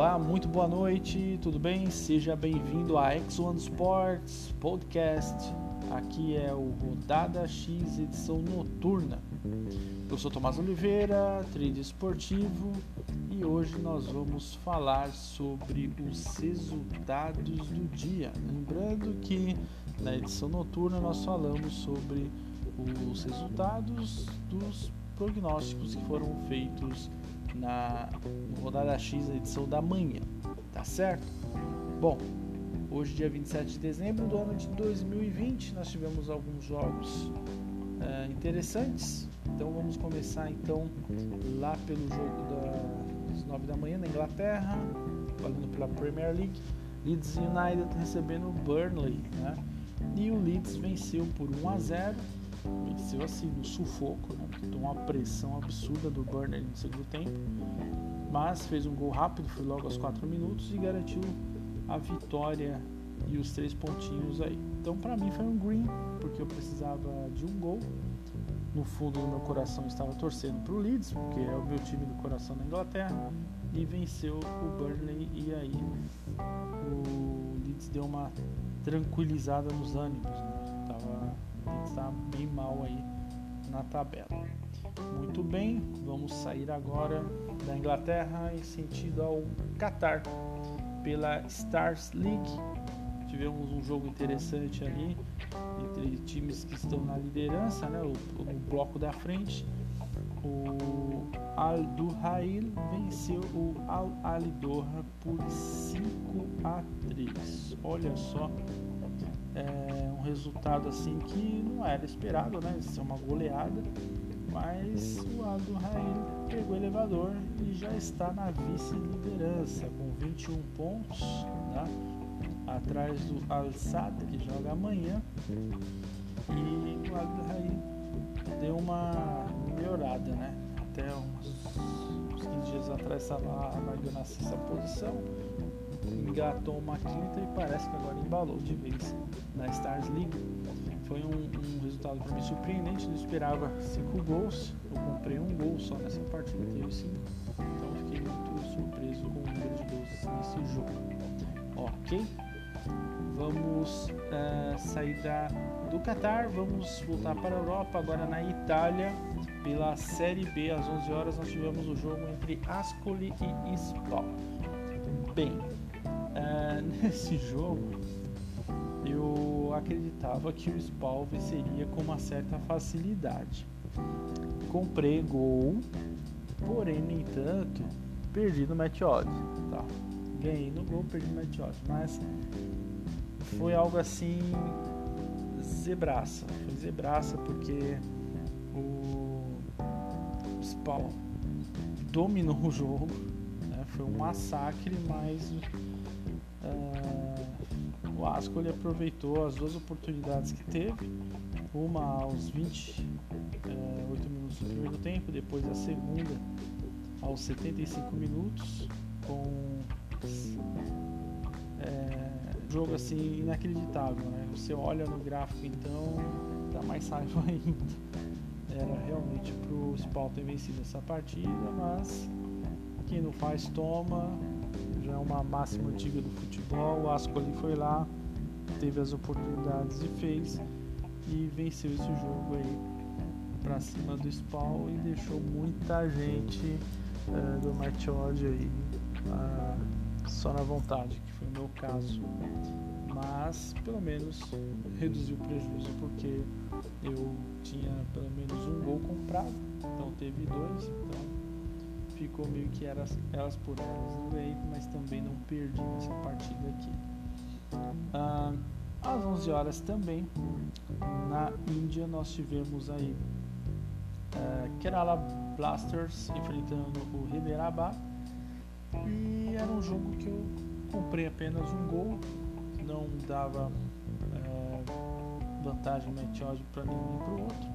Olá, muito boa noite, tudo bem? Seja bem-vindo a X1 Sports Podcast. Aqui é o Rodada X edição noturna. Eu sou Tomás Oliveira, trader esportivo, e hoje nós vamos falar sobre os resultados do dia. Lembrando que na edição noturna nós falamos sobre os resultados dos prognósticos que foram feitos na rodada X, a edição da manhã, tá certo? Bom, hoje, dia 27 de dezembro do ano de 2020, nós tivemos alguns jogos é, interessantes. Então vamos começar então lá pelo jogo das 9 da manhã na Inglaterra, valendo pela Premier League. Leeds United recebendo o Burnley, né? E o Leeds venceu por 1 a 0 venceu assim no sufoco, né? Tomou uma pressão absurda do Burner no segundo tempo, mas fez um gol rápido, foi logo aos 4 minutos e garantiu a vitória e os três pontinhos aí. Então para mim foi um green, porque eu precisava de um gol. No fundo do meu coração estava torcendo para o Leeds, porque é o meu time do coração na Inglaterra, e venceu o Burnley e aí o Leeds deu uma tranquilizada nos ânimos, né? Tava está bem mal aí na tabela. Muito bem, vamos sair agora da Inglaterra em sentido ao Qatar pela Stars League. Tivemos um jogo interessante ali entre times que estão na liderança, né, o, no bloco da frente. O Al Duhail venceu o Al Ali Doha por 5 a 3. Olha só é, um resultado assim que não era esperado, né? Isso é uma goleada, mas o Aldo Rail pegou o elevador e já está na vice-liderança com 21 pontos, né? atrás do Al Sadd que joga amanhã e o Aldo Rail deu uma melhorada, né? Até uns, uns 15 dias atrás estava largando sexta posição engatou uma quinta e parece que agora embalou de vez na Stars League. Foi um, um resultado para mim surpreendente, não esperava cinco gols. Eu comprei um gol só nessa partida, teve cinco. Então fiquei muito surpreso com o número de gols nesse jogo. Ok? Vamos uh, sair da, do Qatar, vamos voltar para a Europa, agora na Itália. Pela Série B, às 11 horas, nós tivemos o jogo entre Ascoli e Spal. Bem, é, nesse jogo eu acreditava que o Spawn venceria com uma certa facilidade. Comprei gol, porém, no entanto, perdi no match odd. Tá. Ganhei no gol, perdi no match odd. Mas foi algo assim zebraça. Foi zebraça porque o Spawn dominou o jogo. Né? Foi um massacre, mas o Ascoli aproveitou as duas oportunidades que teve, uma aos 28 é, minutos do primeiro tempo, depois a segunda aos 75 minutos, com é, jogo assim inacreditável, né? Você olha no gráfico então, dá mais raiva ainda. Era realmente pro Spal ter vencido essa partida, mas quem não faz toma, já é uma máxima antiga do futebol. O Ascoli foi lá, teve as oportunidades e fez e venceu esse jogo aí para cima do Spawn e deixou muita gente uh, do match odd aí uh, só na vontade, que foi o meu caso. Mas pelo menos reduziu o prejuízo porque eu tinha pelo menos um gol comprado, então teve dois, então ficou meio que elas, elas por elas. Não ganhei, mas também não perdi nessa partida aqui. Ah, às 11 horas também, na Índia, nós tivemos aí uh, Kerala Blasters enfrentando o Hyderabad. E era um jogo que eu comprei apenas um gol, não dava uh, vantagem match para nenhum para o outro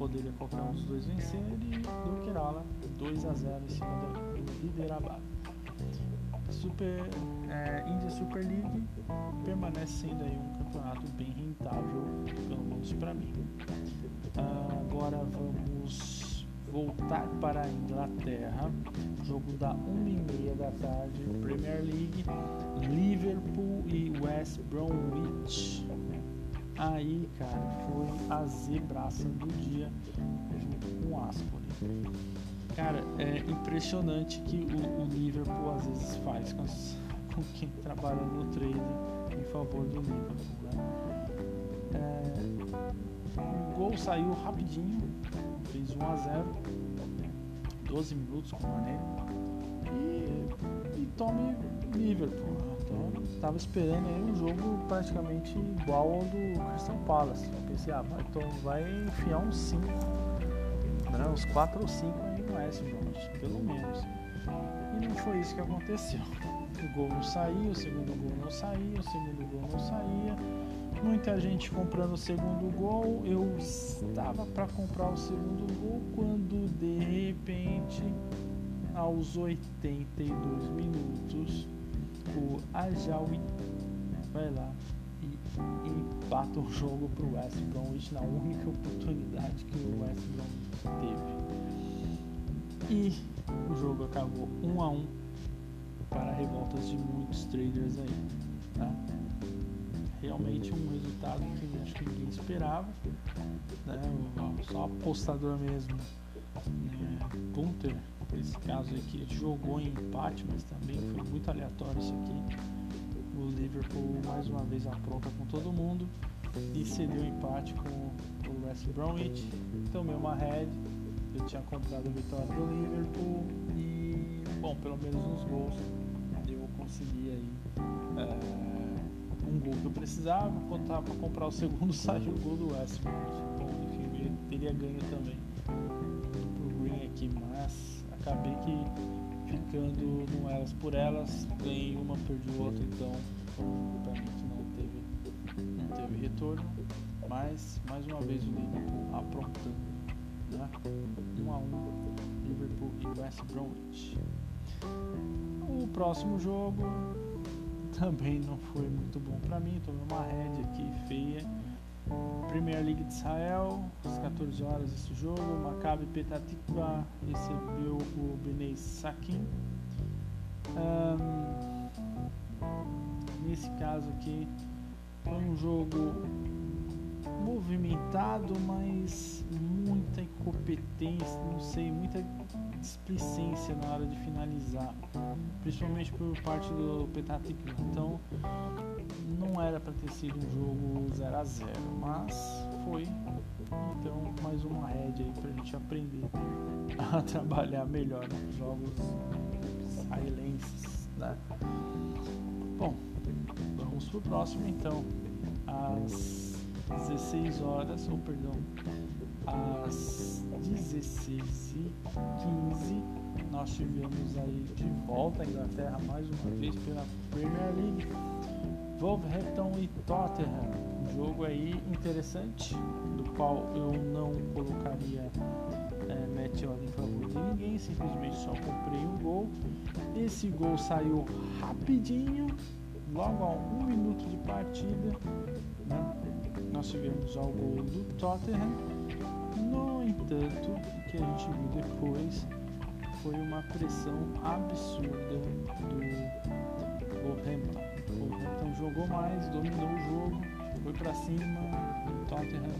poderia qualquer um dos dois vencer e do Kerala 2 a 0 em cima do Hyderabad. Super, é, India Super League permanece sendo aí um campeonato bem rentável, pelo menos para mim. Ah, agora vamos voltar para a Inglaterra. Jogo da 1h30 da tarde, Premier League, Liverpool e West Bromwich. Aí, cara, foi a zebraça do dia junto com o Ascoli. Cara, é impressionante que o, o Liverpool às vezes faz com, as, com, quem trabalha no trading em favor do Liverpool. Né? É, o gol saiu rapidinho, fez 1 a 0 12 minutos com o Mané e, e tome Liverpool. Então estava esperando aí um jogo praticamente igual ao do Crystal Palace. Eu pensei, ah, então vai enfiar uns 5, né, uns 4 ou 5 aí no West Bromwich, pelo menos. E não foi isso que aconteceu. O gol não saía, o segundo gol não saía, o segundo gol não saía muita gente comprando o segundo gol. Eu estava para comprar o segundo gol quando de repente, aos 82 minutos, o Ajawi vai lá e empata o jogo para o West Bromwich na única oportunidade que o West Bromwich teve. E o jogo acabou 1 um a 1 um para revoltas de muitos traders aí. Tá? realmente um resultado que acho que ninguém esperava. Né? Só apostador mesmo. Né? Punter, nesse caso aqui, jogou em empate, mas também foi muito aleatório isso aqui. O Liverpool mais uma vez apronta com todo mundo e cedeu empate com o West Bromwich. Tomei uma head, eu tinha comprado a vitória do Liverpool e, bom, pelo menos uns gols eu consegui aí. É, um gol que eu precisava, quando para comprar o segundo saiu o gol do West Então, enfim, eu teria ganho também pro Green aqui, mas acabei que ficando no elas por elas, ganhei uma, perdi outra, então que não teve, não teve retorno, mas mais uma vez o Liverpool aprontando, né? 1 um a 1 um, Liverpool e West Bromwich. O próximo jogo também não foi muito bom para mim. Tomei uma head aqui feia. Premier League de Israel, às 14 horas esse jogo. Maccabi Petah Tikva recebeu o Benei Sakin. Um, nesse caso aqui foi um jogo movimentado, mas muita incompetência, não sei, muita displicência na hora de finalizar, principalmente por parte do Petatikman. Então, não era para ter sido um jogo 0 a 0 mas foi. Então, mais uma head aí para a gente aprender a trabalhar melhor nos jogos israelenses, né? Bom, vamos pro próximo então. Às 16 horas, ou perdão, às 16h15 nós tivemos aí de volta à Inglaterra mais uma vez pela Premier League. Wolverhampton e Tottenham. Um jogo aí interessante, do qual eu não colocaria é, match em favor de ninguém, simplesmente só comprei um gol. Esse gol saiu rapidinho, logo a um minuto de partida. Né? Nós tivemos o gol do Tottenham no entanto, o que a gente viu depois foi uma pressão absurda do Wolverhampton. O Wolverhampton jogou mais, dominou o jogo, foi para cima, o Tottenham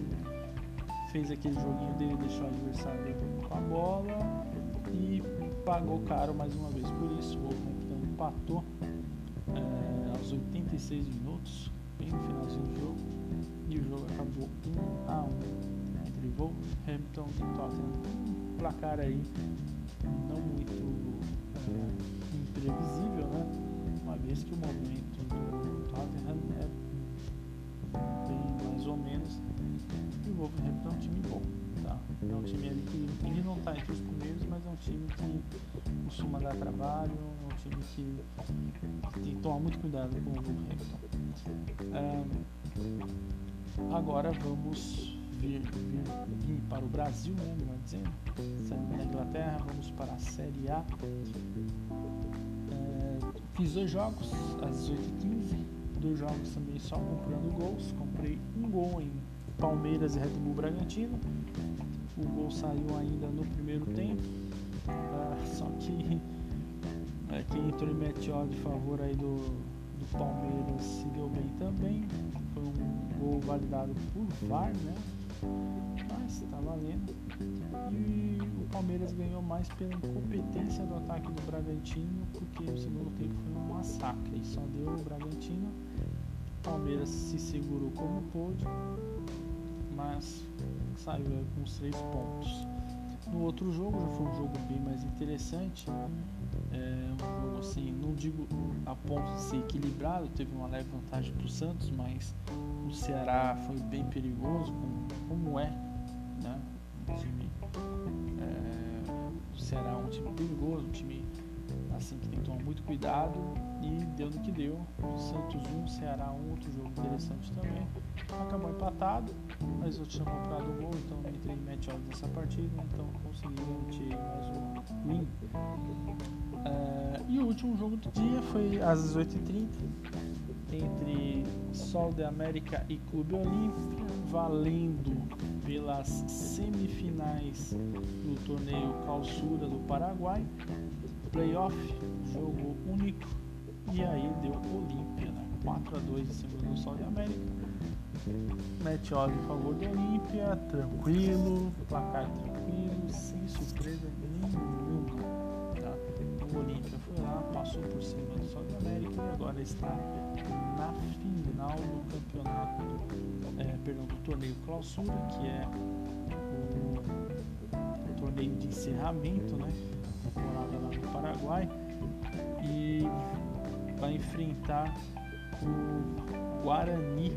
fez aquele joguinho dele, deixou o adversário com a bola e pagou caro mais uma vez por isso. O Wolverhampton empatou é, aos 86 minutos, bem no finalzinho do jogo, e o jogo acabou 1 a 1 Wolverhampton e Tottenham. Um placar aí não muito é, imprevisível, né? Uma vez que o momento do Tottenham é bem mais ou menos e o Wolverhampton é um time bom, tá? É um time ali que ele não está entre os primeiros, mas é um time que costuma dar trabalho, é um time que tem que tomar muito cuidado com o Wolverhampton. É, agora vamos vir, vir, vir para o Brasil, né, melhor dizendo, saindo da Inglaterra, vamos para a Série A. É, fiz dois jogos às 18h15, dois jogos também só comprando gols, comprei um gol em Palmeiras e Red Bull Bragantino. O gol saiu ainda no primeiro tempo, uh, só que é, quem entrou em mete de favor aí do, do Palmeiras se deu bem também. Gol validado por VAR, né? Mas tá valendo. E o Palmeiras ganhou mais pela incompetência do ataque do Bragantino, porque o segundo tempo foi um massacre. E só deu o Bragantino. O Palmeiras se segurou como pôde, mas saiu com os três pontos. No outro jogo já foi um jogo bem mais interessante. É um jogo assim, não digo a ponto de ser equilibrado, teve uma leve vantagem para o Santos, mas o Ceará foi bem perigoso, como, é, né? Um time, é, Ceará é um time perigoso, um time assim que tem que tomar muito cuidado e deu no que deu. Santos 1, Ceará 1, outro jogo interessante também. Acabou empatado, mas eu tinha comprado o gol, então entrei em match nessa partida, então consegui garantir mais um win. Uh, e o último jogo do dia foi às 18h30 entre Sol de América e Clube Olímpia, valendo pelas semifinais do torneio Calçura do Paraguai playoff, jogo único, e aí deu Olímpia, né? 4 a 2 em cima do Sol de América. Match odd em favor do Olímpia, tranquilo, placar tranquilo, sem surpresa nenhuma. Tá? O Olímpia foi lá, passou por cima do Sol de América agora está na final do campeonato, é, perdão, do torneio clausura, que é o, o torneio de encerramento, né? temporada lá no Paraguai e vai enfrentar o Guarani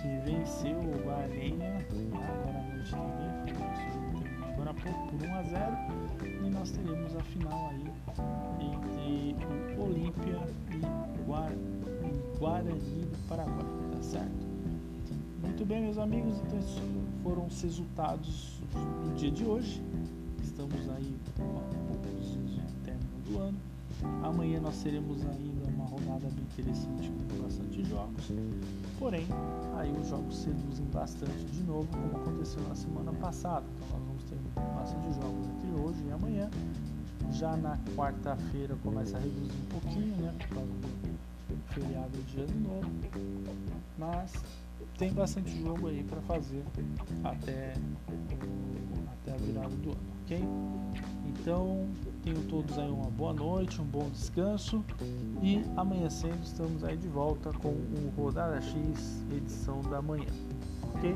que venceu o Guarenha agora à noite também, agora há pouco por 1 a 0 e nós teremos a final aí entre o Olímpia e o Guarani do Paraguai, tá certo? Muito bem, meus amigos, então esses foram os resultados do dia de hoje. Estamos aí do ano. Amanhã nós teremos ainda uma rodada bem interessante com bastante jogos. Porém, aí os jogos seduzem bastante de novo, como aconteceu na semana passada. Então ter bastante jogos entre hoje e amanhã. Já na quarta-feira começa a reduzir um pouquinho, né? Por causa do feriado dia de novo. Mas tem bastante jogo aí para fazer até, até a virada do ano, ok? Então, tenham todos aí uma boa noite, um bom descanso e amanhã cedo estamos aí de volta com o Rodada X edição da manhã, ok?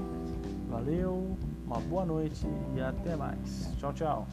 Valeu, uma boa noite e até mais. Tchau, tchau.